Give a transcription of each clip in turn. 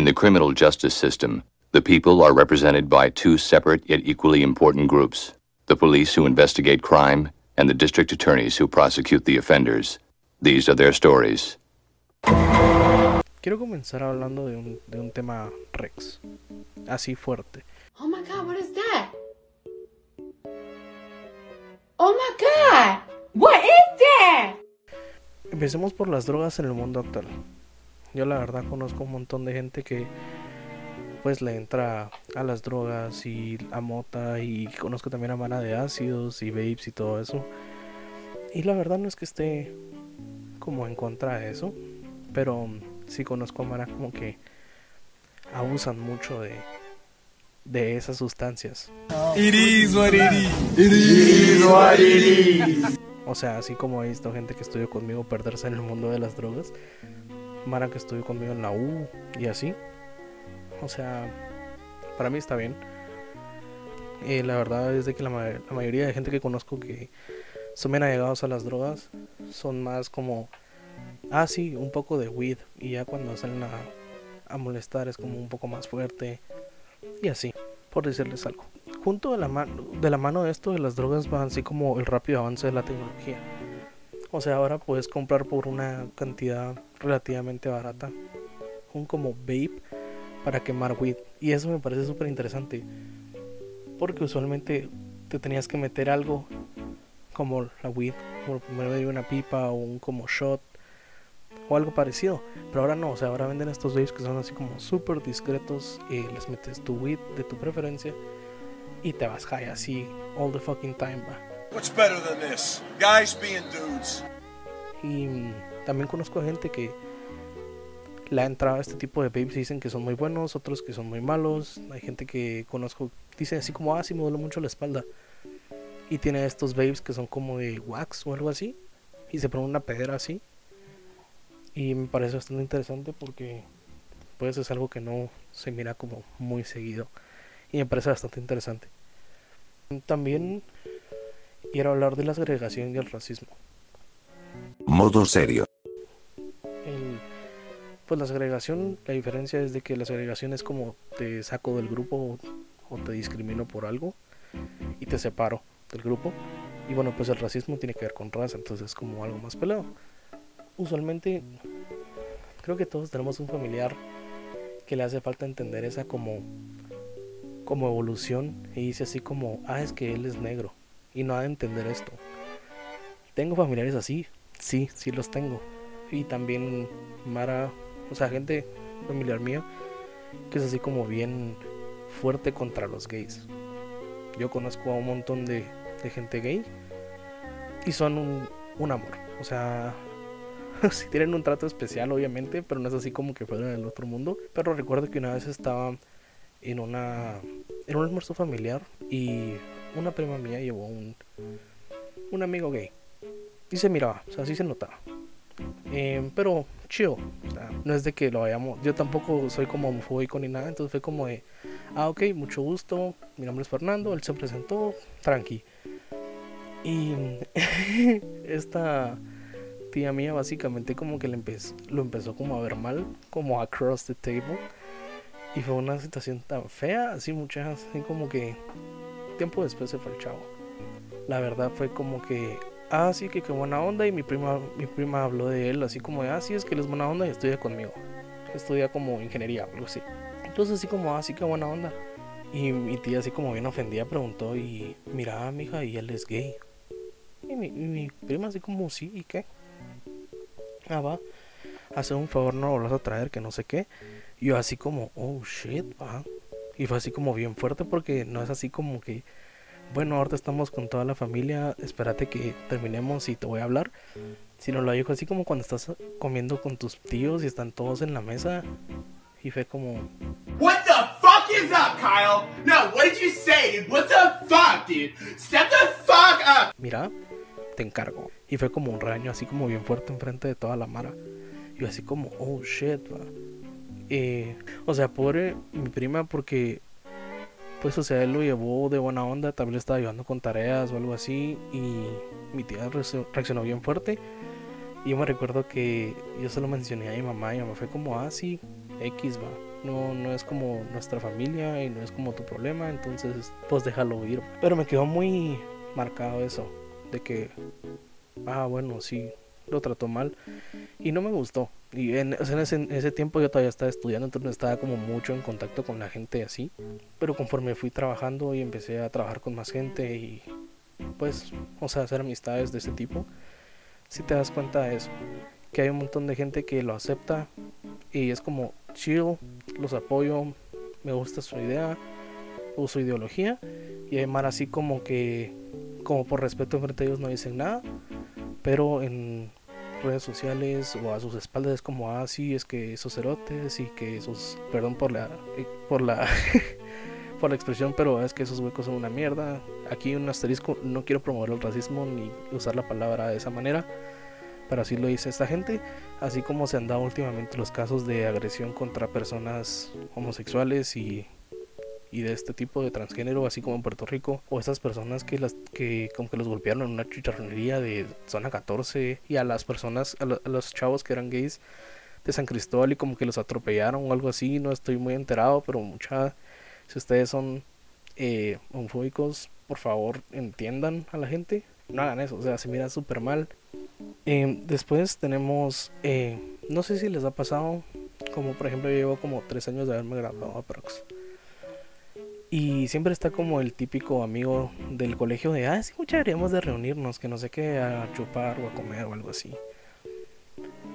In the criminal justice system, the people are represented by two separate yet equally important groups the police who investigate crime and the district attorneys who prosecute the offenders. These are their stories. Quiero comenzar hablando de un, de un tema Rex, así fuerte. Oh my god, what is that? Oh my god, what is that? Empecemos por las drogas en el mundo actual. Yo la verdad conozco un montón de gente que pues le entra a las drogas y a mota y conozco también a mana de ácidos y vapes y todo eso. Y la verdad no es que esté como en contra de eso, pero sí conozco a mana como que abusan mucho de de esas sustancias. It is what it is. It is what it is. O sea, así como he visto gente que estudió conmigo perderse en el mundo de las drogas, Mara que estudió conmigo en la U y así. O sea, para mí está bien. Y la verdad es de que la mayoría de gente que conozco que son bien allegados a las drogas son más como, ah, sí, un poco de weed. Y ya cuando salen a, a molestar es como un poco más fuerte. Y así, por decirles algo. Junto de la, mano, de la mano de esto de las drogas va así como el rápido avance de la tecnología. O sea, ahora puedes comprar por una cantidad relativamente barata un como vape para quemar weed. Y eso me parece súper interesante. Porque usualmente te tenías que meter algo como la weed, por medio de una pipa o un como shot o algo parecido. Pero ahora no, o sea, ahora venden estos vapes que son así como súper discretos y les metes tu weed de tu preferencia y te vas high así all the fucking time, va. What's better than this? Guys being dudes. Y mm, también conozco gente que le ha entrado a este tipo de vapes y dicen que son muy buenos, otros que son muy malos. Hay gente que conozco, dice así como, ah, sí, me duele mucho la espalda. Y tiene estos vapes que son como de wax o algo así. Y se pone una pedera así. Y me parece bastante interesante porque pues es algo que no se mira como muy seguido. Y me parece bastante interesante. También quiero hablar de la segregación y el racismo. Modo serio. Pues la segregación, la diferencia es de que la segregación es como te saco del grupo o, o te discrimino por algo y te separo del grupo. Y bueno, pues el racismo tiene que ver con raza, entonces es como algo más pelado. Usualmente creo que todos tenemos un familiar que le hace falta entender esa como como evolución y dice así como, ah, es que él es negro y no ha de entender esto. Tengo familiares así, sí, sí los tengo. Y también Mara, o sea, gente familiar mía que es así como bien fuerte contra los gays. Yo conozco a un montón de, gente gay y son un, amor. O sea, si tienen un trato especial, obviamente, pero no es así como que fueran del otro mundo. Pero recuerdo que una vez estaba en una en un almuerzo familiar y una prima mía llevó un un amigo gay y se miraba, o sea, sí se notaba. Eh, pero chido, o sea, no es de que lo vayamos, yo tampoco soy como homofóbico ni nada, entonces fue como de, ah, ok, mucho gusto, mi nombre es Fernando, él se presentó, tranqui. Y esta tía mía básicamente como que le empezó, lo empezó como a ver mal, como across the table. Y fue una situación tan fea, así muchas, así como que tiempo después se fue el chavo. La verdad fue como que, ah, sí, que qué buena onda. Y mi prima, mi prima habló de él, así como de, ah, sí, es que él es buena onda y estudia conmigo. Estudia como ingeniería, algo así. Entonces, así como, ah, sí, qué buena onda. Y mi tía, así como bien ofendida, preguntó, y mira, mija, y él es gay. Y mi, mi prima, así como, sí, ¿y qué? Ah, va, hace un favor, no lo volvás a traer, que no sé qué. Y yo así como, oh shit, va. Y fue así como bien fuerte porque no es así como que, bueno, ahorita estamos con toda la familia, espérate que terminemos y te voy a hablar. Sino lo dijo así como cuando estás comiendo con tus tíos y están todos en la mesa. Y fue como, What the fuck is up, Kyle? No, what did you say, dude? What the fuck, dude? Step the fuck up! mira, te encargo. Y fue como un regaño así como bien fuerte enfrente de toda la mara. Y yo así como, oh shit, va. Eh, o sea, pobre mi prima porque pues o sea, él lo llevó de buena onda, también le estaba ayudando con tareas o algo así y mi tía reaccionó- reaccionó bien fuerte. Y yo me recuerdo que yo se lo mencioné a mi mamá y mi mamá fue como, ah, sí, X va. no, no es como nuestra familia y no es como tu problema, entonces pues déjalo ir. Pero me quedó muy marcado eso, de que, ah, bueno, sí, lo trató mal y no me gustó. Y en, ese, ese, tiempo yo todavía estaba estudiando, entonces no estaba como mucho en contacto con la gente así. Pero conforme fui trabajando y empecé a trabajar con más gente y pues, o sea, hacer amistades de ese tipo, si te das cuenta de eso. Que hay un montón de gente que lo acepta y es como chill, los apoyo, me gusta su idea o su ideología. Y hay más así como que, como por respeto frente a ellos no dicen nada, pero en redes sociales o a sus espaldas es como ah sí es que esos cerotes y que esos perdón por la por la por la expresión pero es que esos huecos son una mierda aquí un asterisco no quiero promover el racismo ni usar la palabra de esa manera pero así lo dice esta gente. Así como se han dado últimamente los casos de agresión contra personas homosexuales y y de este tipo de transgénero, así como en Puerto Rico, o esas personas que las que como que los golpearon en una chicharronería de zona 14 y a las personas, a, lo, a, los chavos que eran gays de San Cristóbal y como que los atropellaron o algo así, no estoy muy enterado, pero mucha, si ustedes son eh, homofóbicos, por favor entiendan a la gente, no hagan eso, o sea, se mira súper mal. Eh, después tenemos, eh, no sé si les ha pasado, como por ejemplo yo llevo como tres años de haberme graduado aprox. Y siempre está como el típico amigo del colegio de, ah, sí, mucha deberíamos de reunirnos, que no sé qué, a chupar o a comer o algo así.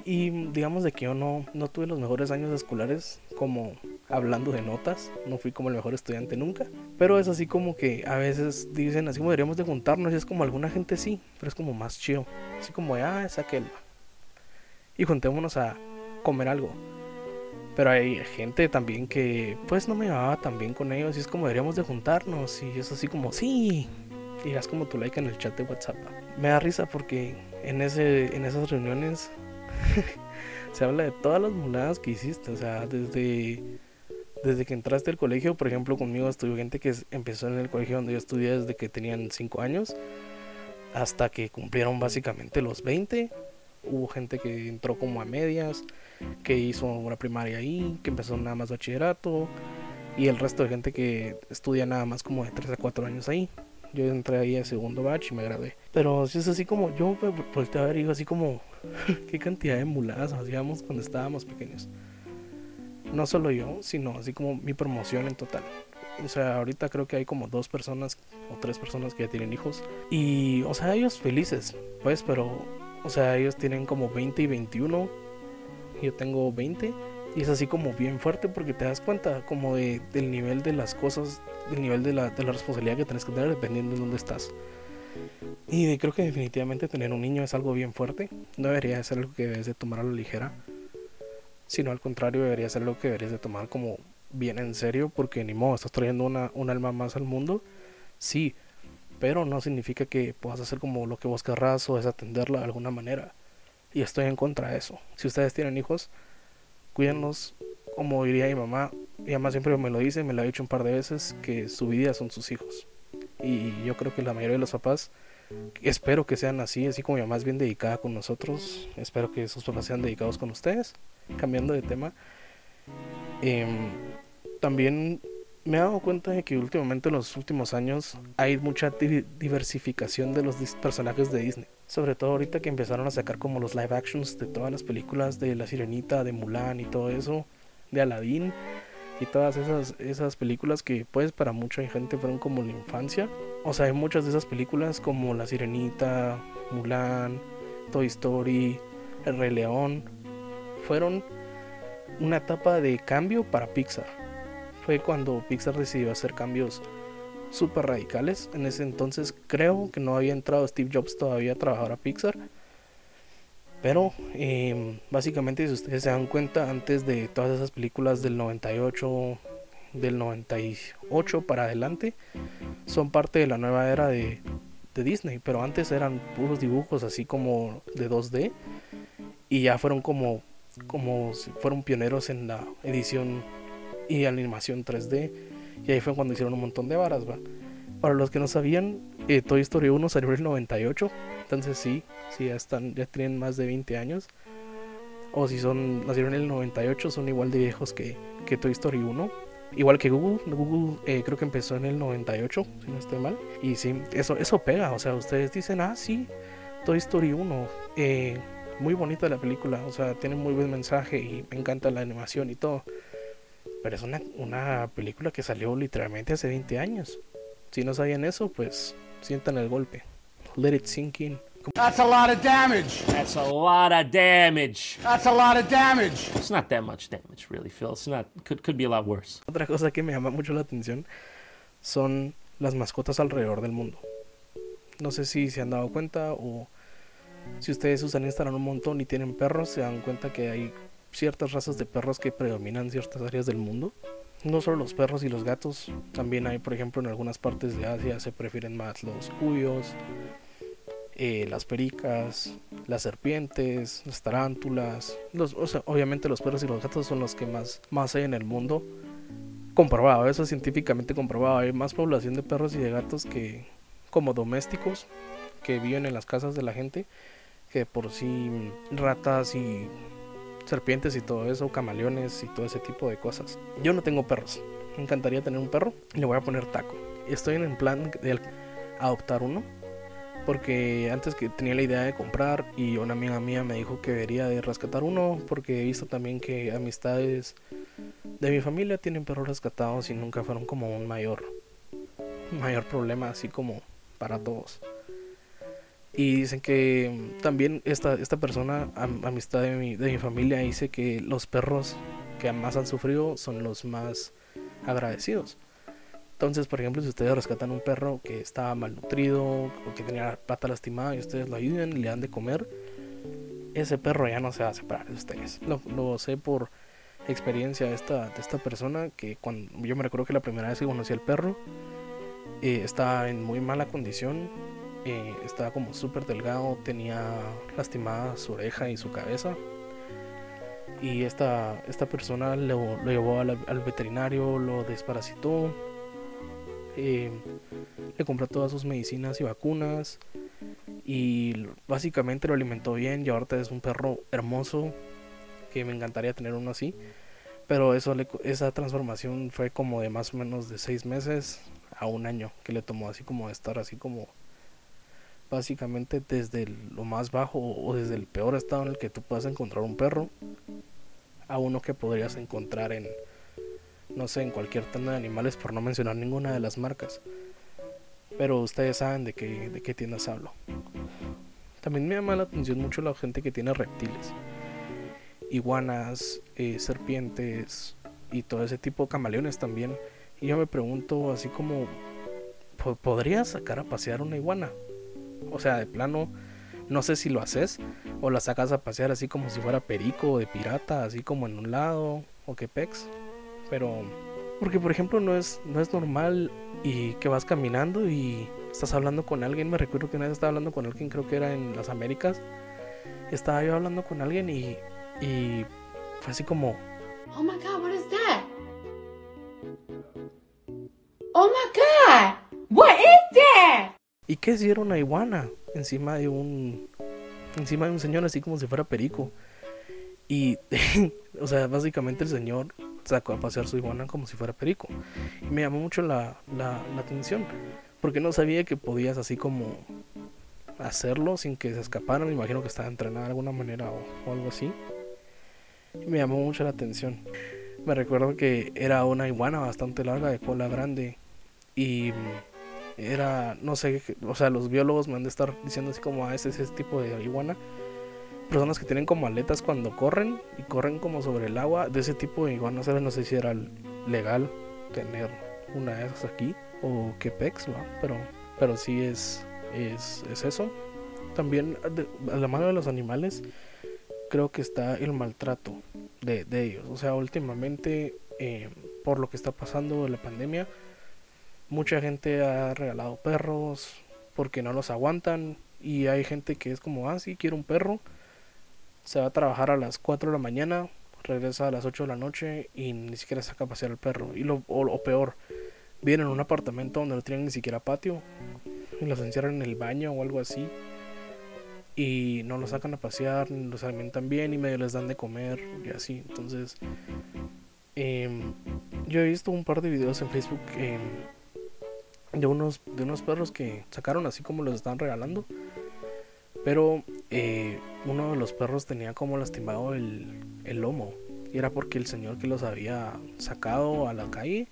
Y digamos de que yo no, no tuve los mejores años escolares como hablando de notas, no fui como el mejor estudiante nunca, pero es así como que a veces dicen así como deberíamos de juntarnos y es como alguna gente sí, pero es como más chido, así como ah, es aquel. Y juntémonos a comer algo. Pero hay gente también que pues no me llevaba tan bien con ellos y es como deberíamos de juntarnos y es así como sí. Y das como tu like en el chat de WhatsApp. Me da risa porque en ese en esas reuniones se habla de todas las muladas que hiciste, o sea, desde desde que entraste al colegio, por ejemplo, conmigo estuvo gente que empezó en el colegio donde yo estudié desde que tenían 5 años hasta que cumplieron básicamente los 20. Hubo gente que entró como a medias que hizo una primaria ahí, que empezó nada más bachillerato, y el resto de gente que estudia nada más como de 3 a 4 años ahí. Yo entré ahí a segundo batch y me gradué. Pero si es así como, yo volteé a ver y digo así como, qué cantidad de muladas hacíamos cuando estábamos pequeños. No solo yo, sino así como mi promoción en total. O sea, ahorita creo que hay como dos personas o tres personas que ya tienen hijos. Y, o sea, ellos felices, pues, pero, o sea, ellos tienen como 20 y 21 yo tengo 20 y es así como bien fuerte porque te das cuenta como de, del nivel de las cosas, del nivel de la, de la responsabilidad que tienes que tener dependiendo de dónde estás. Y creo que definitivamente tener un niño es algo bien fuerte. No debería ser algo que debes de tomar a la ligera. Sino al contrario, debería ser algo que deberías de tomar como bien en serio. Porque ni modo, estás trayendo una, un alma más al mundo. Sí, pero no significa que puedas hacer como lo que vos querrás o desatenderla de alguna manera. Y estoy en contra de eso. Si ustedes tienen hijos, cuídenlos. Como diría mi mamá, mi mamá siempre me lo dice, me lo ha dicho un par de veces, que su vida son sus hijos. Y yo creo que la mayoría de los papás, espero que sean así, así como mi mamá es bien dedicada con nosotros, espero que sus papás sean dedicados con ustedes. Cambiando de tema, eh, también me he dado cuenta de que últimamente en los últimos años hay mucha diversificación de los personajes de Disney. Sobre todo ahorita que empezaron a sacar como los live actions de todas las películas de La Sirenita, de Mulan y todo eso, de Aladdin y todas esas, esas películas que pues para mucha gente fueron como la infancia. O sea, hay muchas de esas películas como La Sirenita, Mulan, Toy Story, El Rey León, fueron una etapa de cambio para Pixar fue cuando Pixar decidió hacer cambios súper radicales. En ese entonces creo que no había entrado Steve Jobs todavía a trabajar a Pixar. Pero eh, básicamente si ustedes se dan cuenta, antes de todas esas películas del 98, del 98 para adelante, son parte de la nueva era de, Disney. Pero antes eran puros dibujos así como de 2D. Y ya fueron como, como fueron pioneros en la edición y animación 3D. Y ahí fue cuando hicieron un montón de varas, va. Para los que no sabían, eh, Toy Story 1 salió en el 98. Entonces sí, sí, ya, están, ya tienen más de 20 años. O si son nacieron en el 98, son igual de viejos que, que Toy Story 1. Igual que Google, Google eh, creo que empezó en el 98, si no estoy mal. Y sí, eso, eso pega, o sea, ustedes dicen, ah, sí, Toy Story 1. Eh, muy bonita la película, o sea, tiene muy buen mensaje y me encanta la animación y todo. Pero es una, una película que salió literalmente hace 20 años. Si no sabían eso, pues sientan el golpe. Let it sink in. That's a lot of damage. That's a lot of damage. That's a lot of damage. It's not that much damage, really, Phil. It's not. Could could be a lot worse. Otra cosa que me llama mucho la atención son las mascotas alrededor del mundo. No sé si se han dado cuenta o si ustedes usan Instagram un montón y tienen perros, se dan cuenta que hay ciertas razas de perros que predominan en ciertas áreas del mundo. No solo los perros y los gatos, también hay, por ejemplo, en algunas partes de Asia se prefieren más los cuyos, eh, las pericas, las serpientes, las tarántulas. Los, o obviamente los perros y los gatos son los que más, más hay en el mundo. Comprobado, eso es científicamente comprobado. Hay más población de perros y de gatos que como domésticos que viven en las casas de la gente que por sí ratas y serpientes y todo eso, camaleones y todo ese tipo de cosas. Yo no tengo perros. Me encantaría tener un perro. Le voy a poner taco. Estoy en el plan de adoptar uno porque antes que tenía la idea de comprar y una amiga mía me dijo que debería de rescatar uno porque he visto también que amistades de mi familia tienen perros rescatados y nunca fueron como un mayor mayor problema así como para todos y dicen que también esta, esta persona amistad de mi, de mi familia dice que los perros que más han sufrido son los más agradecidos entonces, por ejemplo, si ustedes rescatan un perro que estaba malnutrido o que tenía la pata lastimada y ustedes lo ayudan, le dan de comer, ese perro ya no se va a separar de ustedes. Lo, sé por experiencia de esta, de esta persona que cuando yo me recuerdo que la primera vez que conocí al perro eh, estaba en muy mala condición, eh, estaba como súper delgado, tenía lastimada su oreja y su cabeza. Y esta, esta persona lo, llevó al, veterinario, lo desparasitó, eh, le compró todas sus medicinas y vacunas y básicamente lo alimentó bien y ahorita es un perro hermoso que me encantaría tener uno así pero eso esa transformación fue como de más o menos de seis meses a un año que le tomó así como de estar así como básicamente desde lo más bajo o desde el peor estado en el que tú puedas encontrar un perro a uno que podrías encontrar en no sé, en cualquier tienda de animales por no mencionar ninguna de las marcas. Pero ustedes saben de qué, de qué tiendas hablo. También me llama la atención mucho la gente que tiene reptiles. Iguanas, eh, serpientes y todo ese tipo de camaleones también. Y yo me pregunto así como, ¿podrías sacar a pasear una iguana? O sea, de plano, no sé si lo haces o la sacas a pasear así como si fuera perico o de pirata, así como en un lado o que pex pero porque por ejemplo no es no es normal y que vas caminando y estás hablando con alguien, me recuerdo que una vez estaba hablando con alguien, creo que era en las Américas. Estaba yo hablando con alguien y y fue así como Oh my god, what is that? Oh my god, what is that? ¿Y qué es era una iguana encima de un encima de un señor así como si fuera perico? Y o sea, básicamente el señor sacó a pasear su iguana como si fuera perico. Y me llamó mucho la, la, atención, porque no sabía que podías así como hacerlo sin que se escaparan. Me imagino que estaba entrenada de alguna manera o, algo así. Y me llamó mucho la atención. Me recuerdo que era una iguana bastante larga, de cola grande. Y era, no sé, o sea, los biólogos me han de estar diciendo así como, ah, ese es ese tipo de iguana personas que tienen como aletas cuando corren y corren como sobre el agua. De ese tipo, no sé, no sé si era legal tener una de esas aquí o qué pex, pero, pero sí es, es, eso. También, a la mano de los animales, creo que está el maltrato de, ellos. O sea, últimamente, eh, por lo que está pasando la pandemia, mucha gente ha regalado perros porque no los aguantan. Y hay gente que es como, ah, sí, quiero un perro se va a trabajar a las 4 de la mañana, regresa a las 8 de la noche y ni siquiera saca a pasear al perro. Y lo o, peor, vienen en un apartamento donde no tienen ni siquiera patio y los encierran en el baño o algo así. y no los sacan a pasear, ni los alimentan bien y medio les dan de comer y así. Entonces, em, yo he visto un par de videos en Facebook em, de, unos, de unos perros que sacaron así como los están regalando. Pero eh, uno de los perros tenía como lastimado el, el lomo. Y era porque el señor que los había sacado a la calle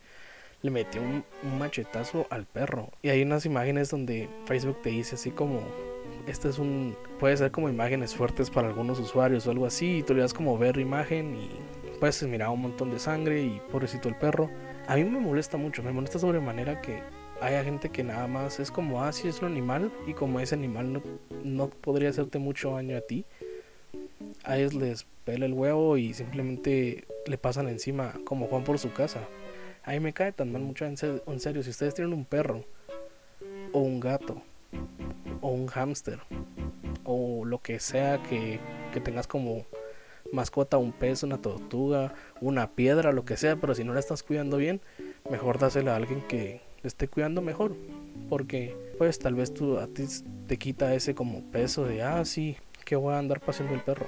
le metió un, un machetazo al perro. Y hay unas imágenes donde Facebook te dice así como este es un puede ser como imágenes fuertes para algunos usuarios o algo así y tú le das como ver imagen y puedes mirar un montón de sangre y pobrecito el perro a mí me molesta mucho me molesta sobremanera que haya gente que nada más es como ah sí es un animal y como ese animal no, no podría hacerte mucho daño a ti a ellos les pela el huevo y simplemente le pasan encima como Juan por su casa. A mí me cae tan mal mucho en en serio si ustedes tienen un perro o un gato o un hámster o lo que sea que, que tengas como mascota, un pez, una tortuga, una piedra, lo que sea, pero si no la estás cuidando bien, mejor dásela a alguien que esté cuidando mejor, porque pues tal vez tú a ti te quita ese como peso de ah sí, que voy a andar paseando el perro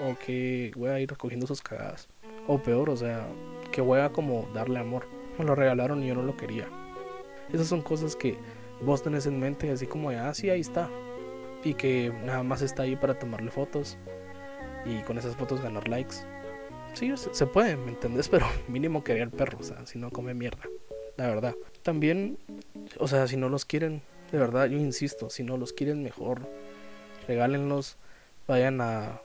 o que voy a ir recogiendo sus cagadas o peor, o sea, que voy a como darle amor. Me lo regalaron y yo no lo quería. Esas son cosas que vos tenés en mente, así como de, ah, sí, ahí está. Y que nada más está ahí para tomarle fotos y con esas fotos ganar likes. Sí, se puede, ¿me entendés? Pero mínimo quería el perro, o sea, si no come mierda, la verdad. También, o sea, si no los quieren, de verdad, yo insisto, si no los quieren mejor, regálenlos, vayan a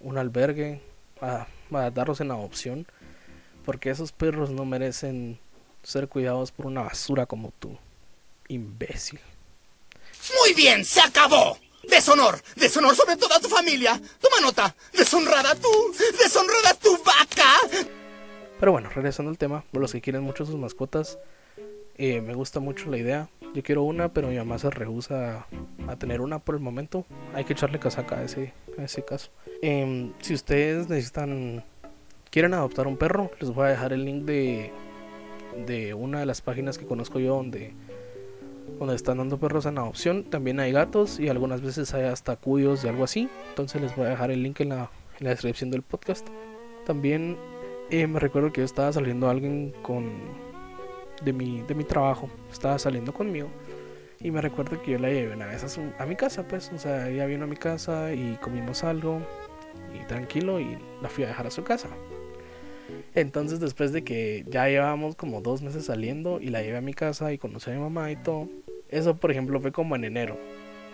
un albergue, a, a darlos en adopción, porque esos perros no merecen ser cuidados por una basura como tú imbécil. Muy bien, se acabó. Deshonor, deshonor sobre toda tu familia. Toma nota. Deshonrada tú, deshonrada tu vaca. Pero bueno, regresando al tema, por los que quieren mucho sus mascotas, eh, me gusta mucho la idea. Yo quiero una, pero mi mamá se rehúsa a tener una por el momento. Hay que echarle casaca a ese, a ese caso. Em, si ustedes necesitan, quieren adoptar un perro, les voy a dejar el link de, de una de las páginas que conozco yo donde donde están dando perros en adopción. También hay gatos y algunas veces hay hasta cuyos y algo así. Entonces les voy a dejar el link en la, descripción del podcast. También eh, me recuerdo que yo estaba saliendo alguien con de mi, de mi trabajo. Estaba saliendo conmigo. Y me recuerdo que yo la llevé una vez a, mi casa, pues. O sea, ella vino a mi casa y comimos algo. Y tranquilo, y la fui a dejar a su casa. Entonces después de que ya llevábamos como dos meses saliendo y la llevé a mi casa y conocí a mi mamá y todo, eso por ejemplo fue como en enero.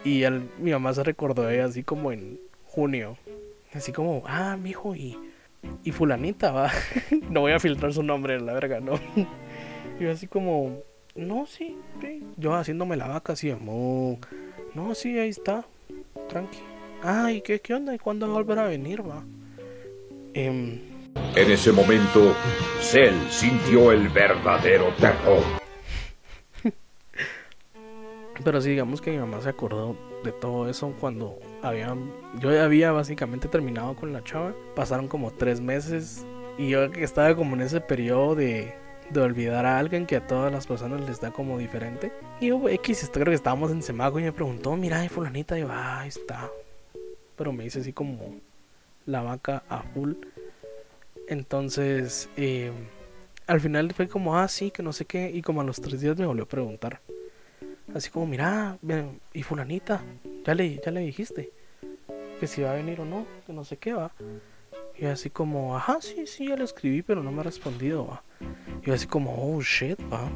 Y al, mi mamá se recordó de ella así como en junio. Así como, ah, mi hijo y, y fulanita, va. no voy a filtrar su nombre, la verga, no. Y yo así como, no, sí, sí. Yo haciéndome la vaca así, amor. No, sí, ahí está. Tranqui. Ay, ¿qué, qué onda? ¿Y cuándo va a volver a venir, va? Eh, En ese momento, Cell sintió el verdadero terror. Pero sí, digamos que mi mamá se acordó de todo eso cuando había, yo ya había básicamente terminado con la chava. Pasaron como tres meses y yo que estaba como en ese periodo de, de olvidar a alguien que a todas las personas les da como diferente. Y yo, X, creo que estábamos en Semago y me preguntó, mira, ay, fulanita, y yo, ah, ahí está. Pero me dice así como la vaca a full. Entonces, eh, al final fue como, ah, sí, que no sé qué. Y como a los tres días me volvió a preguntar. Así como, mira, y fulanita, ya le, ya le dijiste que si va a venir o no, que no sé qué va. Y así como, ajá, sí, sí, ya le escribí, pero no me ha respondido, va. Y yo así como, oh, shit, va.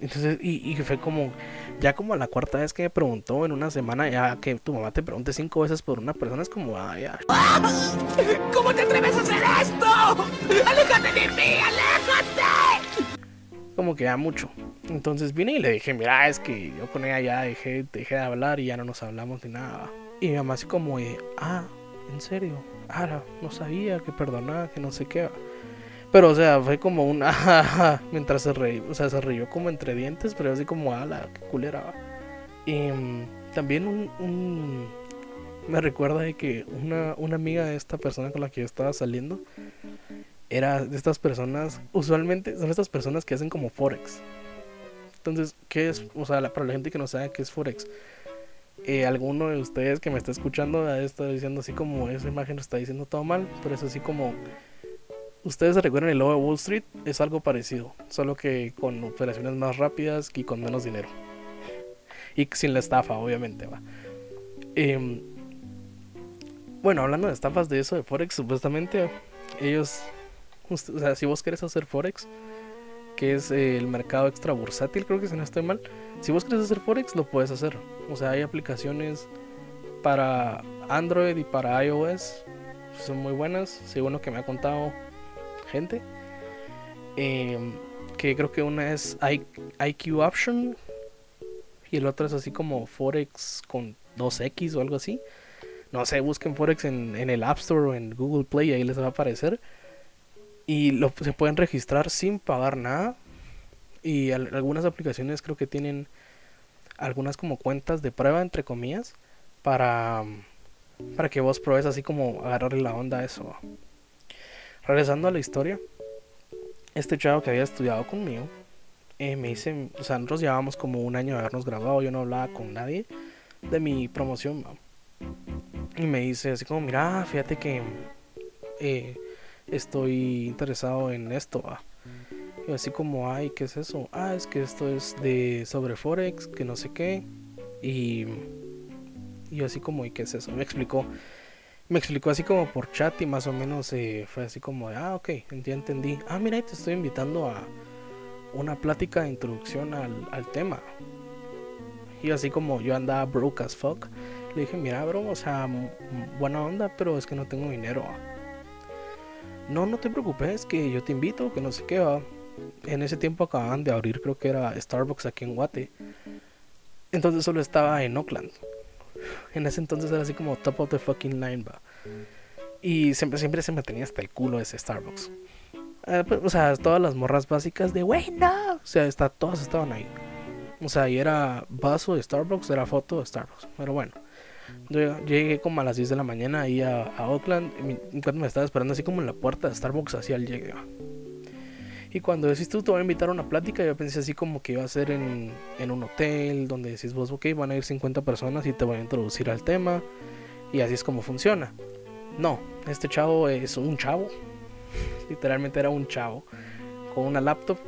Entonces, y, y fue como, ya como la cuarta vez que me preguntó en una semana, ya que tu mamá te pregunte cinco veces por una persona, es como, ah, ya. ¿Cómo te atreves a hacer esto? ¡Aléjate de mí! ¡Aléjate! como que ya mucho. Entonces vine y le dije, mira, es que yo con ella ya dejé, dejé de hablar y ya no nos hablamos ni nada. Y mi mamá así como, ah, ¿en serio? Ah, no sabía, que perdonaba, que no sé qué. Pero, o sea, fue como un, mientras se reí, o sea, se rió como entre dientes, pero así como, ah, la que culera. va". Y mm, también un, me recuerda de que una, una amiga de esta persona con la que yo estaba saliendo era de estas personas, usualmente son estas personas que hacen como Forex. Entonces, ¿qué es? O sea, para la gente que no sabe qué es Forex, eh, alguno de ustedes que me está escuchando está diciendo así como esa imagen está diciendo todo mal, pero es así como ustedes recuerdan el logo de Wall Street, es algo parecido, solo que con operaciones más rápidas y con menos dinero. Y sin la estafa, obviamente, va. Em, bueno, hablando de estafas de eso de Forex, supuestamente ellos, o sea, si vos querés hacer Forex, que es el mercado extra bursátil, creo que si no estoy mal, si vos querés hacer Forex, lo puedes hacer. O sea, hay aplicaciones para Android y para iOS, son muy buenas, según lo que me ha contado gente. Em, que creo que una es IQ Option y el otro es así como Forex con 2X o algo así. No sé, busquen Forex en, el App Store o en Google Play, ahí les va a aparecer. Y se pueden registrar sin pagar nada. Y algunas aplicaciones creo que tienen algunas como cuentas de prueba, entre comillas, para, para que vos pruebes así como agarrarle la onda a eso. Regresando a la historia, este chavo que había estudiado conmigo, eh, me dice, o sea, nosotros llevábamos como un año de habernos graduado, yo no hablaba con nadie de mi promoción, y me dice así como, mira, fíjate que eh, estoy interesado en esto, Y así como, ay, ¿qué es eso? Ah, es que esto es de sobre Forex, que no sé qué. Y, y yo así como, ¿y qué es eso? Me explicó me explicó así como por chat y más o menos eh, fue así como de, ah, ok, ya entendí. Ah, mira, te estoy invitando a una plática de introducción al, tema. Y así como yo andaba broke as fuck, le dije, mira, bro, o sea, buena onda, pero es que no tengo dinero. No, no te preocupes, que yo te invito, que no sé qué va. En ese tiempo acababan de abrir, creo que era Starbucks aquí en Guate. Entonces solo estaba en Oakland. En ese entonces era así como top of the fucking line, va. Y siempre, siempre se me tenía hasta el culo ese Starbucks. Eh, pues, o sea, todas las morras básicas de, wey, no. O sea, está, todas estaban ahí. O sea, y era vaso de Starbucks, era foto de Starbucks. Pero bueno, yo llegué como a las 10 de la mañana ahí a, Oakland. Y me estaba esperando así como en la puerta de Starbucks, así al llegue. Y cuando decís tú te voy a invitar a una plática, yo pensé así como que iba a ser en, un hotel, donde decís vos, ok, van a ir 50 personas y te voy a introducir al tema. Y así es como funciona. No, este chavo es un chavo. Literalmente era un chavo con una laptop.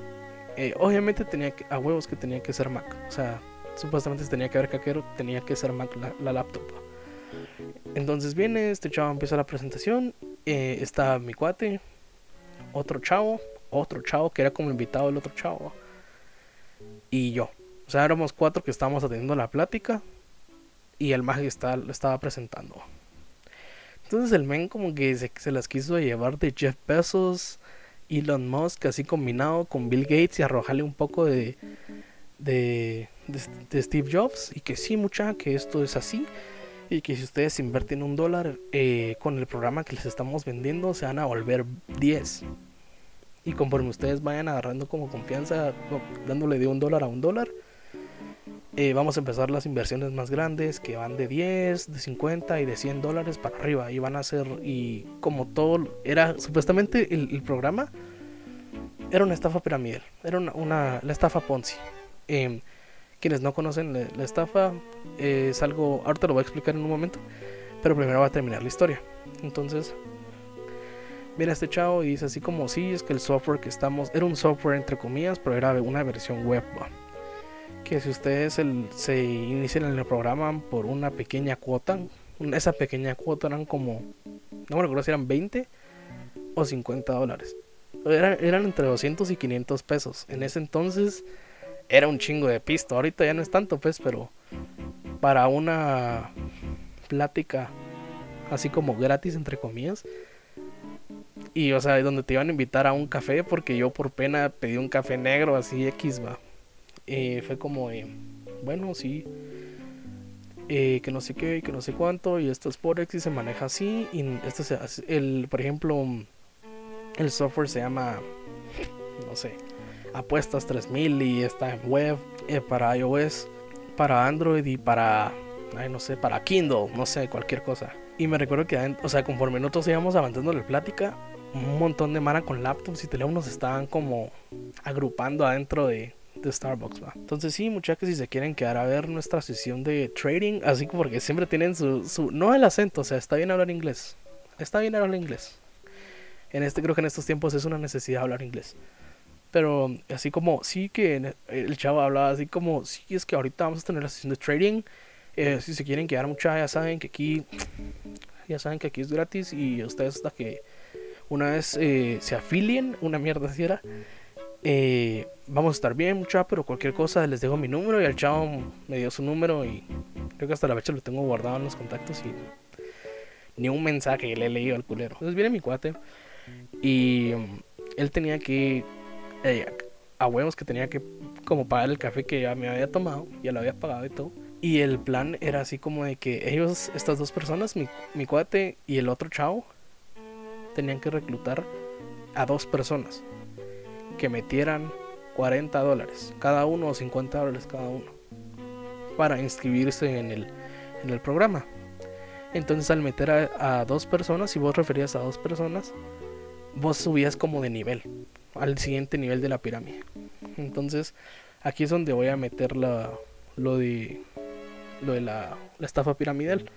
Eh, obviamente tenía que, a huevos que tenía que ser Mac. O sea, supuestamente tenía que haber caquero, tenía que ser Mac la, laptop. Entonces viene, este chavo empieza la presentación. Eh, está mi cuate, otro chavo, otro chavo que era como invitado el otro chavo. Y yo. O sea, éramos cuatro que estábamos atendiendo la plática. Y el mago estaba presentando. Entonces el men como que se, las quiso llevar de Jeff Bezos, Elon Musk, así combinado con Bill Gates y arrojarle un poco de, de, de, Steve Jobs. Y que sí, mucha, que esto es así. Y que si ustedes invierten un dólar eh, con el programa que les estamos vendiendo, se van a volver 10. Y conforme ustedes vayan agarrando como confianza, dándole de un dólar a un dólar, eh, vamos a empezar las inversiones más grandes que van de 10, de 50 y de 100 dólares para arriba. Y van a ser, y como todo, era supuestamente el, programa era una estafa piramidal, era una, la estafa Ponzi. Em, quienes no conocen la, estafa, es algo, ahorita lo voy a explicar en un momento, pero primero va a terminar la historia. Entonces, Mira este chavo y dice así como sí, es que el software que estamos, era un software entre comillas, pero era una versión web. Que si ustedes se inician en el programa por una pequeña cuota, esa pequeña cuota eran como, no me recuerdo si eran 20 o 50 dólares. Eran, eran entre 200 y 500 pesos. En ese entonces era un chingo de pisto. Ahorita ya no es tanto, pues, pero para una plática así como gratis, entre comillas, y, o sea, donde te iban a invitar a un café, porque yo por pena pedí un café negro, así X, va. Y fue como, bueno, sí. Eh, que no sé qué, que no sé cuánto, y esto es Forex y se maneja así. Y esto se hace, el, por ejemplo, el software se llama, no sé, Apuestas 3000 y está en web eh, para iOS, para Android y para, ay, no sé, para Kindle, no sé, cualquier cosa. Y me recuerdo que, o sea, conforme nosotros íbamos avanzando la plática, un montón de mara con laptops y teléfonos estaban como agrupando adentro de, Starbucks, ¿va? Entonces sí, muchachos, si se quieren quedar a ver nuestra sesión de trading, así como porque siempre tienen su, su... No el acento, o sea, está bien hablar inglés. Está bien hablar inglés. En este, creo que en estos tiempos es una necesidad hablar inglés. Pero así como, sí que el chavo hablaba así como, sí, es que ahorita vamos a tener la sesión de trading. Eh, si se quieren quedar mucha, ya saben que aquí, ya saben que aquí es gratis y ustedes hasta que una vez eh, se afilien, una mierda así era. Eh, vamos a estar bien, mucha, pero cualquier cosa les dejo mi número y el chavo me dio su número y creo que hasta la fecha lo tengo guardado en los contactos y ni un mensaje le he leído al culero. Entonces viene mi cuate y um, él tenía que, eh, a huevos que tenía que como pagar el café que ya me había tomado, ya lo había pagado y todo. Y el plan era así como de que ellos, estas dos personas, mi, mi cuate y el otro chavo, tenían que reclutar a dos personas que metieran 40 dólares cada uno o 50 dólares cada uno para inscribirse en el, en el programa. Entonces al meter a, dos personas, si vos referías a dos personas, vos subías como de nivel al siguiente nivel de la pirámide. Entonces aquí es donde voy a meter la, lo de, lo de la, la estafa piramidal.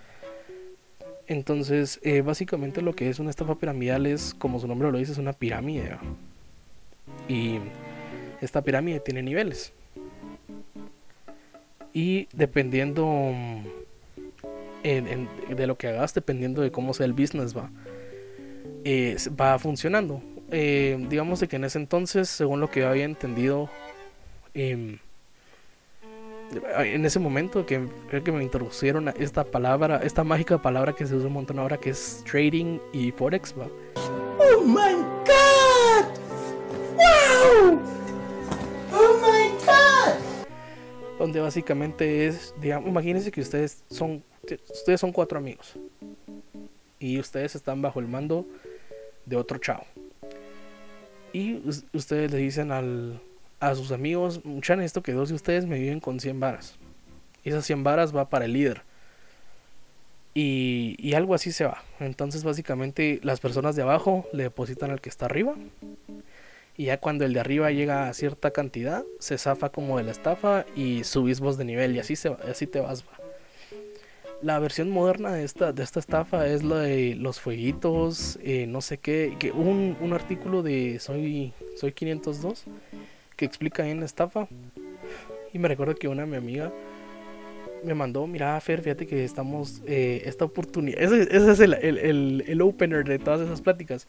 Entonces, eh, básicamente lo que es una estafa piramidal es, como su nombre lo dice, es una pirámide. Y esta pirámide tiene niveles. Y dependiendo en, en, de lo que hagas, dependiendo de cómo sea el business, va, va funcionando. Eh, digamos de que en ese entonces, según lo que yo había entendido, eh, en ese momento que creo que me introducieron esta palabra, esta mágica palabra que se usa un montón ahora que es trading y forex, ¿va? Oh my god. Wow. Oh my god. Donde básicamente es, digamos, imagínense que ustedes son ustedes son cuatro amigos y ustedes están bajo el mando de otro chavo. Y ustedes le dicen al a sus amigos, muchan esto que dos de ustedes me viven con 100 varas. Y esas 100 varas va para el líder. Y, algo así se va. Entonces básicamente las personas de abajo le depositan al que está arriba. Y ya cuando el de arriba llega a cierta cantidad, se zafa como de la estafa y subís vos de nivel y así, así te vas. Va. La versión moderna de esta, de esta estafa es la de los fueguitos, eh, no sé qué. Un, un artículo de Soy, Soy 502 que explica en la estafa. Y me recuerdo que una mi amiga me mandó, mira Fer, fíjate que estamos, eh, esta oportunidad, ese, ese es el, el, el, opener de todas esas pláticas.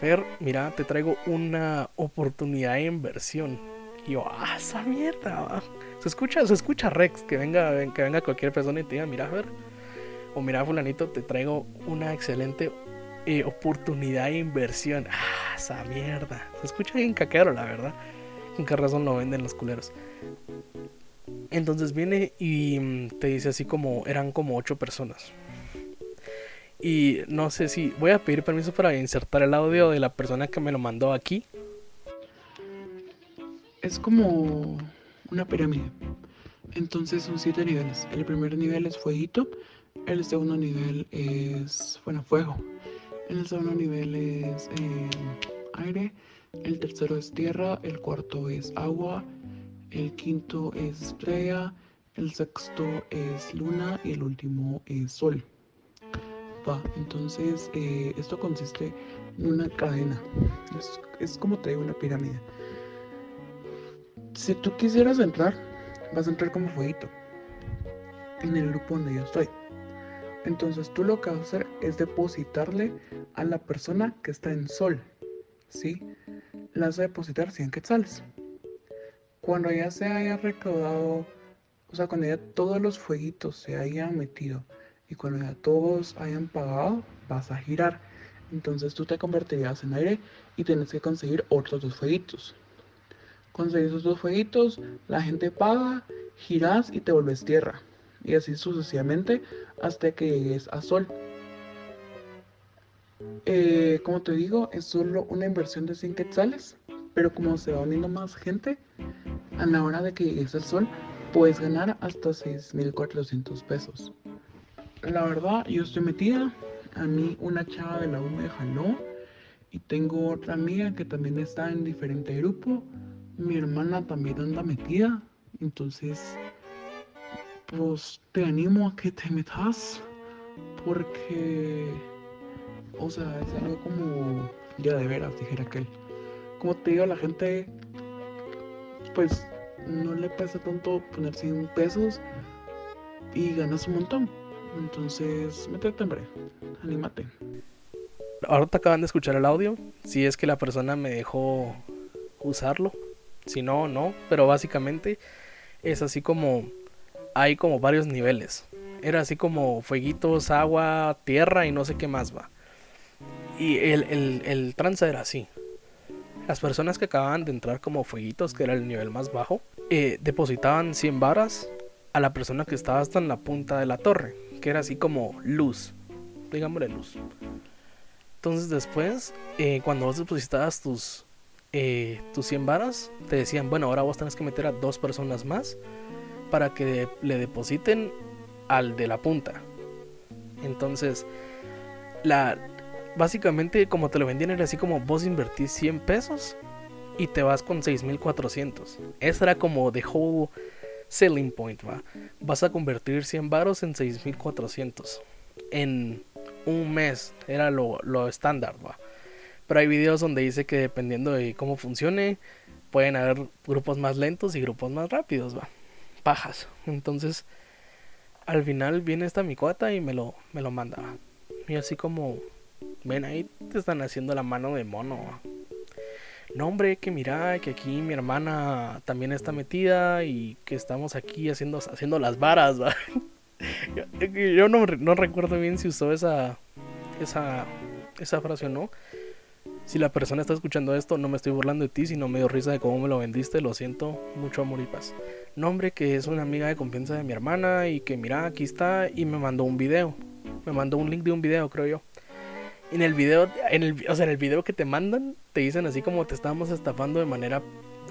Fer, mira, te traigo una oportunidad de inversión. Y yo, ah, esa mierda. Se escucha, se escucha Rex, que venga, que venga cualquier persona y te diga, mira Fer, o mira fulanito, te traigo una excelente eh, oportunidad de inversión. Ah, esa mierda. Se escucha bien caquero, la verdad con qué razón lo venden los culeros. Entonces viene y te dice así como eran como ocho personas. Y no sé si voy a pedir permiso para insertar el audio de la persona que me lo mandó aquí. Es como una pirámide. Entonces son siete niveles. El primer nivel es fueguito. El segundo nivel es, bueno, fuego. El segundo nivel es eh, aire el tercero es tierra, el cuarto es agua, el quinto es estrella, el sexto es luna y el último es sol. Va, entonces eh, esto consiste en una cadena. Es, es como te digo una pirámide. Si tú quisieras entrar, vas a entrar como fueguito. En el grupo donde yo estoy. Entonces tú lo que vas a hacer es depositarle a la persona que está en sol. ¿Sí? Las a depositar 100 quetzales. Cuando ya se haya recaudado, o sea, cuando ya todos los fueguitos se hayan metido y cuando ya todos hayan pagado, vas a girar. Entonces tú te convertirías en aire y tienes que conseguir otros dos fueguitos. Conseguir esos dos fueguitos, la gente paga, giras y te vuelves tierra. Y así sucesivamente hasta que llegues a sol. Eh, como te digo, es solo una inversión de 100 quetzales, pero como se va uniendo más gente, a la hora de que llegues al sol, puedes ganar hasta 6.400 pesos. La verdad, yo estoy metida. A mí una chava de la U me jaló. Y tengo otra amiga que también está en diferente grupo. mi hermana también anda metida. Entonces, pues te animo a que te metas. Porque, o sea, es algo como ya de veras, dijera aquel. Como te digo, la gente, pues no le pesa tanto poner 100 pesos y ganas un montón. Entonces, métete, hombre. Anímate. Ahora te acaban de escuchar el audio. Si es que la persona me dejó usarlo. Si no, no. Pero básicamente es así como. Hay como varios niveles. Era así como fueguitos, agua, tierra y no sé qué más va. Y el, el, el trance era así. Las personas que acababan de entrar como fueguitos, que era el nivel más bajo, eh, depositaban 100 varas a la persona que estaba hasta en la punta de la torre, que era así como luz, digámosle luz. Entonces después, eh, cuando vos depositabas tus, eh, tus 100 varas, te decían, bueno, ahora vos tenés que meter a dos personas más para que le depositen al de la punta. Entonces, la, básicamente como te lo vendían era así como vos invertís 100 pesos y te vas con 6400. Esa era como the whole selling point, va. Vas a convertir 100 varos en 6400 en un mes, era lo, lo estándar, va. Pero hay videos donde dice que dependiendo de cómo funcione, pueden haber grupos más lentos y grupos más rápidos, va. Pajas. Entonces, al final viene esta mi cuata y me lo, me lo manda. Y así como, ven ahí te están haciendo la mano de mono. No, hombre, que mira, que aquí mi hermana también está metida y que estamos aquí haciendo, haciendo las varas. ¿va? yo, no, no recuerdo bien si usó esa, esa, esa frase o no. Si la persona está escuchando esto, no me estoy burlando de ti, sino me dio risa de cómo me lo vendiste. Lo siento, mucho amor y paz. Nombre que es una amiga de confianza de mi hermana y que mira, aquí está y me mandó un video. Me mandó un link de un video, creo yo. En el video, en el, o sea, en el video que te mandan, te dicen así como te estábamos estafando de manera,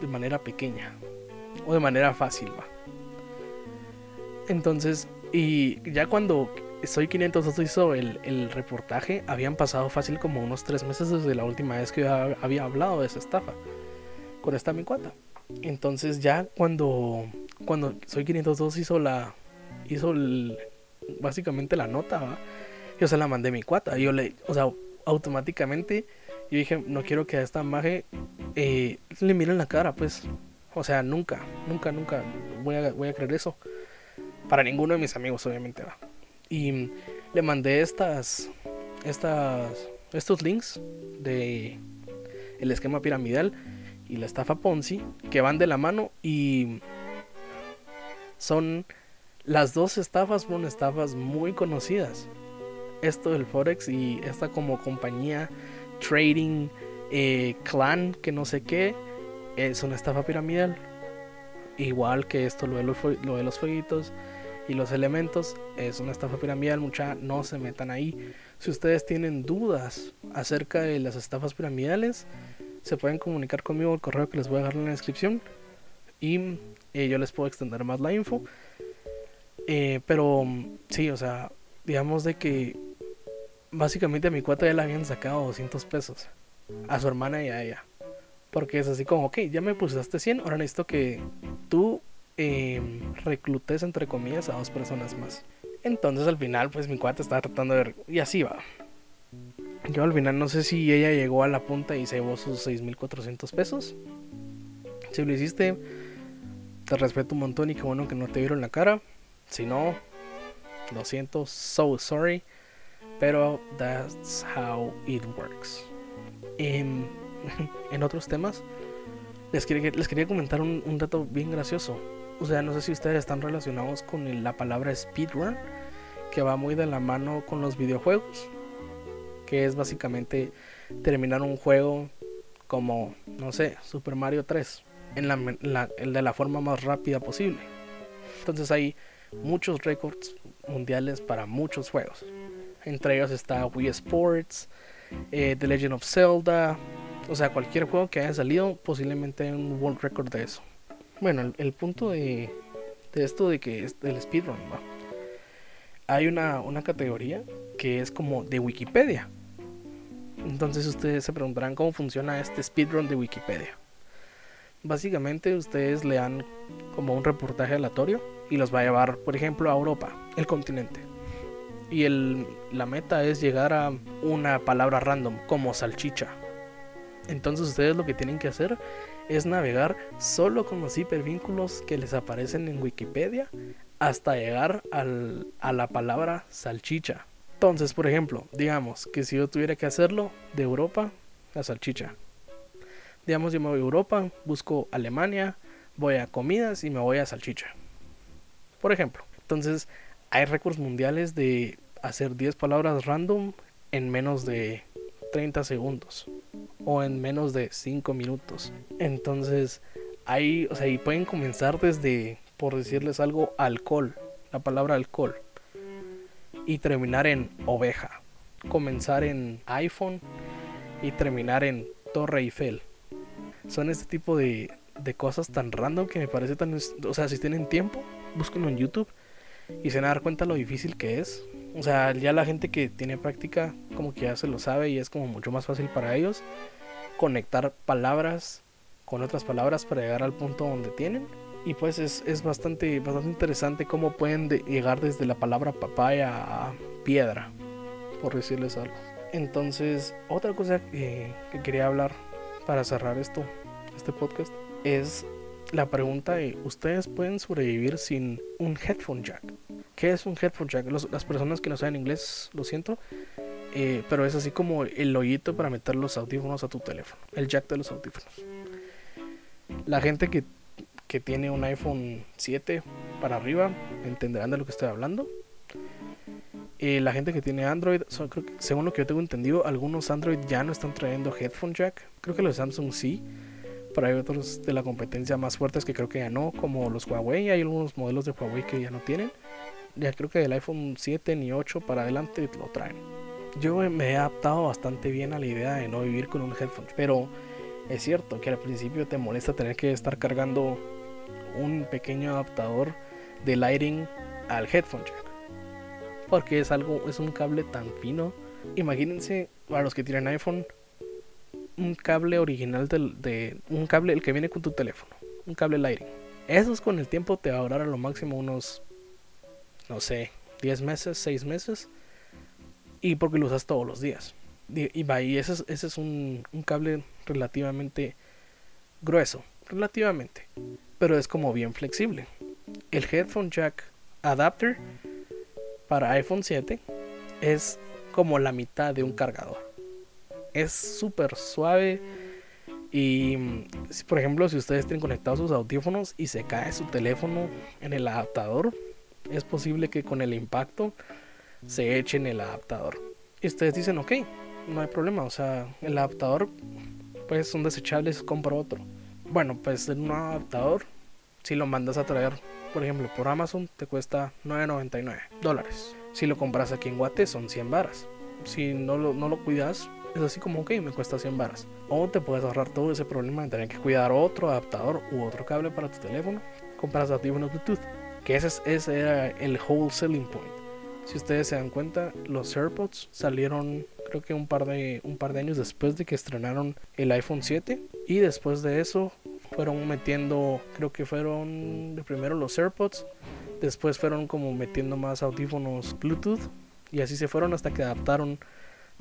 de manera pequeña o de manera fácil, va. Entonces, y ya cuando Soy 502 hizo el, el, reportaje, habían pasado fácil como unos tres meses desde la última vez que yo había hablado de esa estafa con esta mi cuata. Entonces ya cuando cuando Soy 502 hizo la hizo el, básicamente la nota, ¿va? Yo se la mandé mi cuata. Yo le, o sea, automáticamente yo dije, no quiero que a esta maje eh, le miren la cara, pues. O sea, nunca, nunca, nunca voy a, voy a creer eso. Para ninguno de mis amigos, obviamente. Y le mandé estas, estas, estos links de el esquema piramidal y la estafa Ponzi que van de la mano y son las dos estafas fueron estafas muy conocidas. Esto del Forex y esta como compañía trading eh, clan que no sé qué es una estafa piramidal. Igual que esto lo de los, lo fueguitos y los elementos es una estafa piramidal, mucha no se metan ahí. Si ustedes tienen dudas acerca de las estafas piramidales, se pueden comunicar conmigo al correo que les voy a dejar en la descripción y eh, yo les puedo extender más la info. Eh, pero sí, o sea, digamos de que básicamente a mi cuata ya le habían sacado 200 pesos a su hermana y a ella. Porque es así como, ok, ya me pusiste 100, ahora necesito que tú eh, reclutes entre comillas a dos personas más. Entonces al final pues mi cuata estaba tratando de y así va. Yo al final no sé si ella llegó a la punta y se llevó sus 6400 pesos. Si lo hiciste, te respeto un montón y qué bueno que no te vieron la cara. Si no, lo siento, so sorry. Pero that's how it works. En, en otros temas, les quería, comentar un, un dato bien gracioso o sea, no sé si ustedes están relacionados con la palabra speedrun, que va muy de la mano con los videojuegos, que es básicamente terminar un juego como, no sé, Super Mario 3, en la, de la forma más rápida posible. Entonces hay muchos récords mundiales para muchos juegos. Entre ellos está Wii Sports, eh, The Legend of Zelda, o sea, cualquier juego que haya salido, posiblemente un world record de eso. Bueno, el, punto de, esto de que es del speedrun, ¿va? hay una, una categoría que es como de Wikipedia. Entonces ustedes se preguntarán cómo funciona este speedrun de Wikipedia. Básicamente ustedes le dan como un reportaje aleatorio y los va a llevar, por ejemplo, a Europa, el continente. Y el, la meta es llegar a una palabra random como salchicha. Entonces ustedes lo que tienen que hacer es navegar solo con los hipervínculos que les aparecen en Wikipedia hasta llegar al, a la palabra salchicha. Entonces, por ejemplo, digamos que si yo tuviera que hacerlo de Europa a salchicha. Digamos, yo me voy a Europa, busco Alemania, voy a comidas y me voy a salchicha. Por ejemplo. Entonces, hay récords mundiales de hacer 10 palabras random en menos de 30 segundos o en menos de 5 minutos. Entonces, ahí, o sea, y pueden comenzar desde, por decirles algo, alcohol, la palabra alcohol, y terminar en oveja, comenzar en iPhone y terminar en Torre Eiffel. Son este tipo de, de cosas tan random que me parece tan... O sea, si tienen tiempo, búsquenlo en YouTube y se van a dar cuenta lo difícil que es. O sea, ya la gente que tiene práctica como que ya se lo sabe y es como mucho más fácil para ellos conectar palabras con otras palabras para llegar al punto donde tienen. Y pues es, es bastante, bastante interesante cómo pueden llegar desde la palabra papaya a piedra, por decirles algo. Entonces, otra cosa que, que quería hablar para cerrar esto, este podcast, es la pregunta de, ¿ustedes pueden sobrevivir sin un headphone jack? ¿Qué es un headphone jack? las personas que no saben inglés, lo siento, eh, pero es así como el hoyito para meter los audífonos a tu teléfono, el jack de los audífonos. La gente que, que tiene un iPhone 7 para arriba entenderán de lo que estoy hablando. Eh, la gente que tiene Android, según lo que yo tengo entendido, algunos Android ya no están trayendo headphone jack. Creo que los Samsung sí pero hay otros de la competencia más fuertes que creo que ya no, como los Huawei. Hay algunos modelos de Huawei que ya no tienen. Ya creo que del iPhone 7 ni 8 para adelante lo traen. Yo me he adaptado bastante bien a la idea de no vivir con un headphone, pero es cierto que al principio te molesta tener que estar cargando un pequeño adaptador de lighting al headphone jack. Porque es algo, es un cable tan fino. Imagínense, para los que tienen iPhone, un cable original de un cable el que viene con tu teléfono, un cable Lighting. Esos con el tiempo te va a durar a lo máximo unos no sé, 10 meses, 6 meses y porque lo usas todos los días. Y, va, y ese es, ese es un, un cable relativamente grueso, relativamente, pero es como bien flexible. El headphone jack adapter para iPhone 7 es como la mitad de un cargador es súper suave. Y por ejemplo, si ustedes tienen conectados sus audífonos y se cae su teléfono en el adaptador, es posible que con el impacto se echen el adaptador. Y ustedes dicen, ok, no hay problema, o sea, el adaptador, pues son desechables, compro otro. Bueno, pues en un adaptador, si lo mandas a traer, por ejemplo, por Amazon, te cuesta 9.99 dólares. Si lo compras aquí en Guate, son 100 varas. Si no lo, no lo cuidas, es así como, ok, me cuesta 100 varas. O te puedes ahorrar todo ese problema de tener que cuidar otro adaptador u otro cable para tu teléfono. Compras audífonos Bluetooth. Que ese, ese era el whole selling point. Si ustedes se dan cuenta, los AirPods salieron creo que un par de un par de años después de que estrenaron el iPhone 7 y después de eso fueron metiendo, creo que fueron primero los AirPods, después fueron como metiendo más audífonos Bluetooth y así se fueron hasta que adaptaron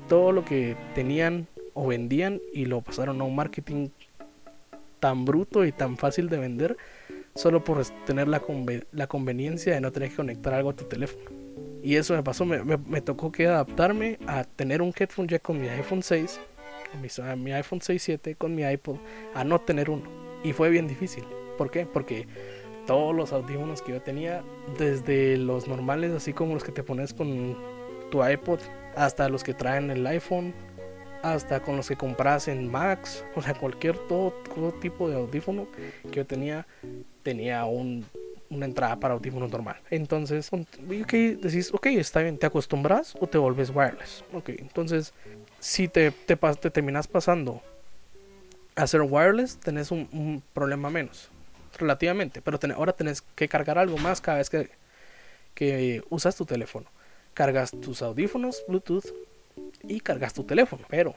todo lo que tenían o vendían y lo pasaron a un marketing tan bruto y tan fácil de vender solo por tener la, conveniencia de no tener que conectar algo a tu teléfono. Y eso me pasó, me, tocó que adaptarme a tener un headphone jack con mi iPhone 6, con mi, mi iPhone 6 7, con mi iPod, a no tener uno. Y fue bien difícil. ¿Por qué? Porque todos los audífonos que yo tenía, desde los normales, así como los que te pones con tu iPod, hasta los que traen el iPhone, hasta con los que compras en Max, o sea, cualquier todo, tipo de audífono que yo tenía, tenía un, una entrada para audífono normal. Entonces, decís, ok, está bien, ¿te acostumbras o te vuelves wireless? Ok, entonces, si te, te, te terminas pasando a ser wireless, tenés un, problema menos, relativamente, pero ahora tenés que cargar algo más cada vez que usas tu teléfono cargas tus audífonos Bluetooth y cargas tu teléfono. Pero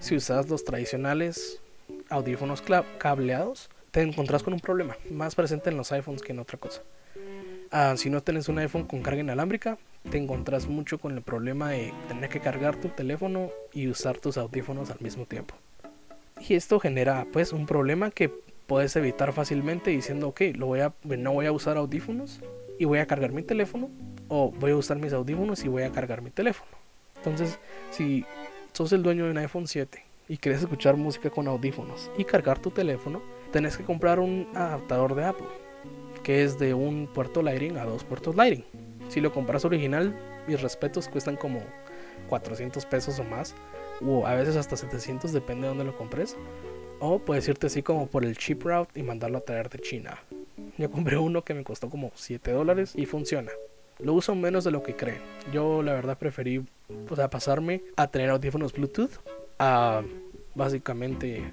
si usas los tradicionales audífonos cableados, te encontrás con un problema, más presente en los iPhones que en otra cosa. Ah, si no tienes un iPhone con carga inalámbrica, te encontrás mucho con el problema de tener que cargar tu teléfono y usar tus audífonos al mismo tiempo. Y esto genera pues un problema que puedes evitar fácilmente diciendo, ok, lo voy a, no voy a usar audífonos y voy a cargar mi teléfono, o voy a usar mis audífonos y voy a cargar mi teléfono. Entonces, si sos el dueño de un iPhone 7 y quieres escuchar música con audífonos y cargar tu teléfono, tenés que comprar un adaptador de Apple, que es de un puerto Lightning a dos puertos Lightning. Si lo compras original, mis respetos, cuestan como 400 pesos o más, o a veces hasta 700, depende de dónde lo compres. O puedes irte así como por el cheap route y mandarlo a traer de China. Yo compré uno que me costó como 7 dólares y funciona. Lo uso menos de lo que creen. Yo la verdad preferí o sea, pasarme a tener audífonos Bluetooth a básicamente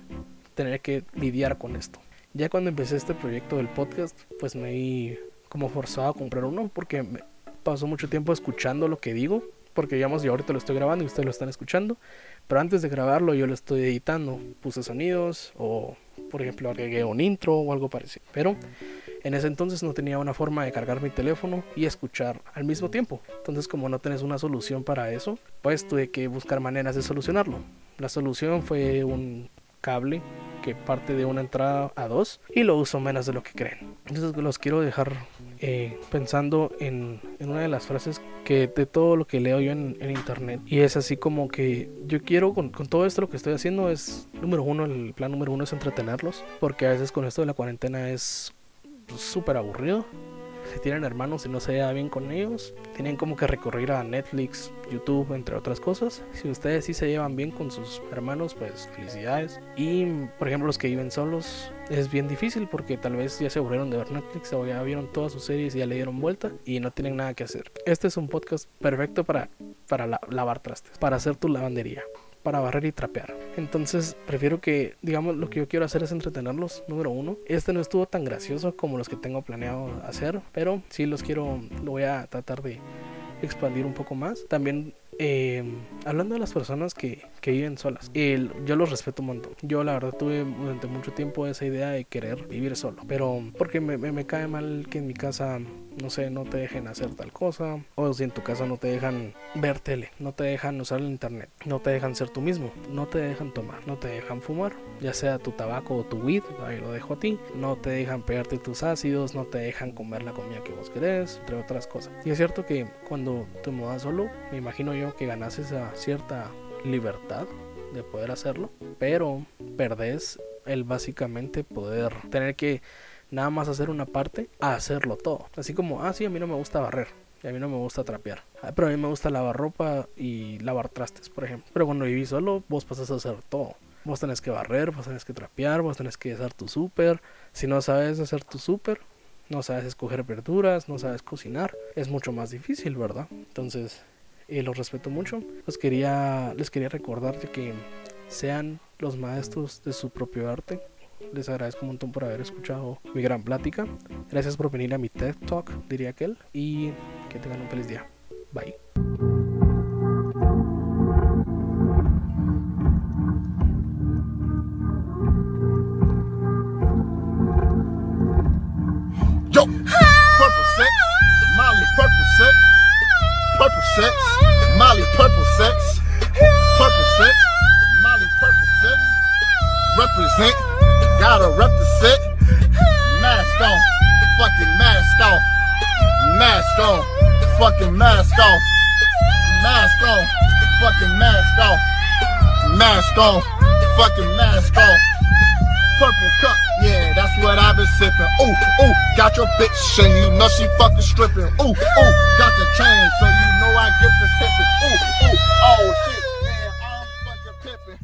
tener que lidiar con esto. Ya cuando empecé este proyecto del podcast, pues me vi como forzado a comprar uno porque pasó mucho tiempo escuchando lo que digo, porque digamos yo ahorita lo estoy grabando y ustedes lo están escuchando, pero antes de grabarlo yo lo estoy editando, puse sonidos o por ejemplo agregué un intro o algo parecido, pero en ese entonces no tenía una forma de cargar mi teléfono y escuchar al mismo tiempo. Entonces como no tenés una solución para eso, pues tuve que buscar maneras de solucionarlo. La solución fue un cable que parte de una entrada a dos y lo uso menos de lo que creen. Entonces los quiero dejar eh, pensando en, en, una de las frases que de todo lo que leo yo en, en internet y es así como que yo quiero con, con, todo esto lo que estoy haciendo es número uno el plan número uno es entretenerlos porque a veces con esto de la cuarentena es súper aburrido si tienen hermanos y no se lleva bien con ellos, tienen como que recurrir a Netflix, YouTube, entre otras cosas. Si ustedes sí se llevan bien con sus hermanos, pues felicidades. Y por ejemplo, los que viven solos, es bien difícil porque tal vez ya se aburrieron de ver Netflix o ya vieron todas sus series y ya le dieron vuelta y no tienen nada que hacer. Este es un podcast perfecto para, para la, lavar trastes, para hacer tu lavandería para barrer y trapear. Entonces prefiero que, digamos, lo que yo quiero hacer es entretenerlos, número uno. Este no estuvo tan gracioso como los que tengo planeado hacer, pero sí los quiero, lo voy a tratar de expandir un poco más. También eh, hablando de las personas que, que viven solas, yo los respeto un montón. Yo la verdad tuve durante mucho tiempo esa idea de querer vivir solo, pero porque me, me, me cae mal que en mi casa no sé, no te dejen hacer tal cosa, o si en tu casa no te dejan ver tele, no te dejan usar el internet, no te dejan ser tú mismo, no te dejan tomar, no te dejan fumar, ya sea tu tabaco o tu weed, ahí lo dejo a ti, no te dejan pegarte tus ácidos, no te dejan comer la comida que vos querés, entre otras cosas. Y es cierto que cuando te mudas solo, me imagino yo que ganas esa cierta libertad de poder hacerlo, pero perdés el básicamente poder tener que nada más hacer una parte a hacerlo todo. Así como, ah, sí, a mí no me gusta barrer. Y a mí no me gusta trapear. Ah, pero a mí me gusta lavar ropa y lavar trastes, por ejemplo. Pero cuando vivís solo, vos pasas a hacer todo. Vos tenés que barrer, vos tenés que trapear, vos tenés que hacer tu súper. Si no sabes hacer tu súper, no sabes escoger verduras, no sabes cocinar, es mucho más difícil, ¿verdad? Entonces, los respeto mucho. Les quería, les quería recordar que sean los maestros de su propio arte les agradezco un montón por haber escuchado mi gran plática. Gracias por venir a mi TED Talk, diría aquel. Y que tengan un feliz día. Bye. Fucking mask off. Mask off. Fucking mask off. Mask off. Fucking mask off. Purple cup, yeah, that's what I've been sipping. Ooh, ooh, got your bitch and you know she fucking stripping. Ooh, ooh, got the chain so you know I get the tipping. Ooh, ooh. Oh,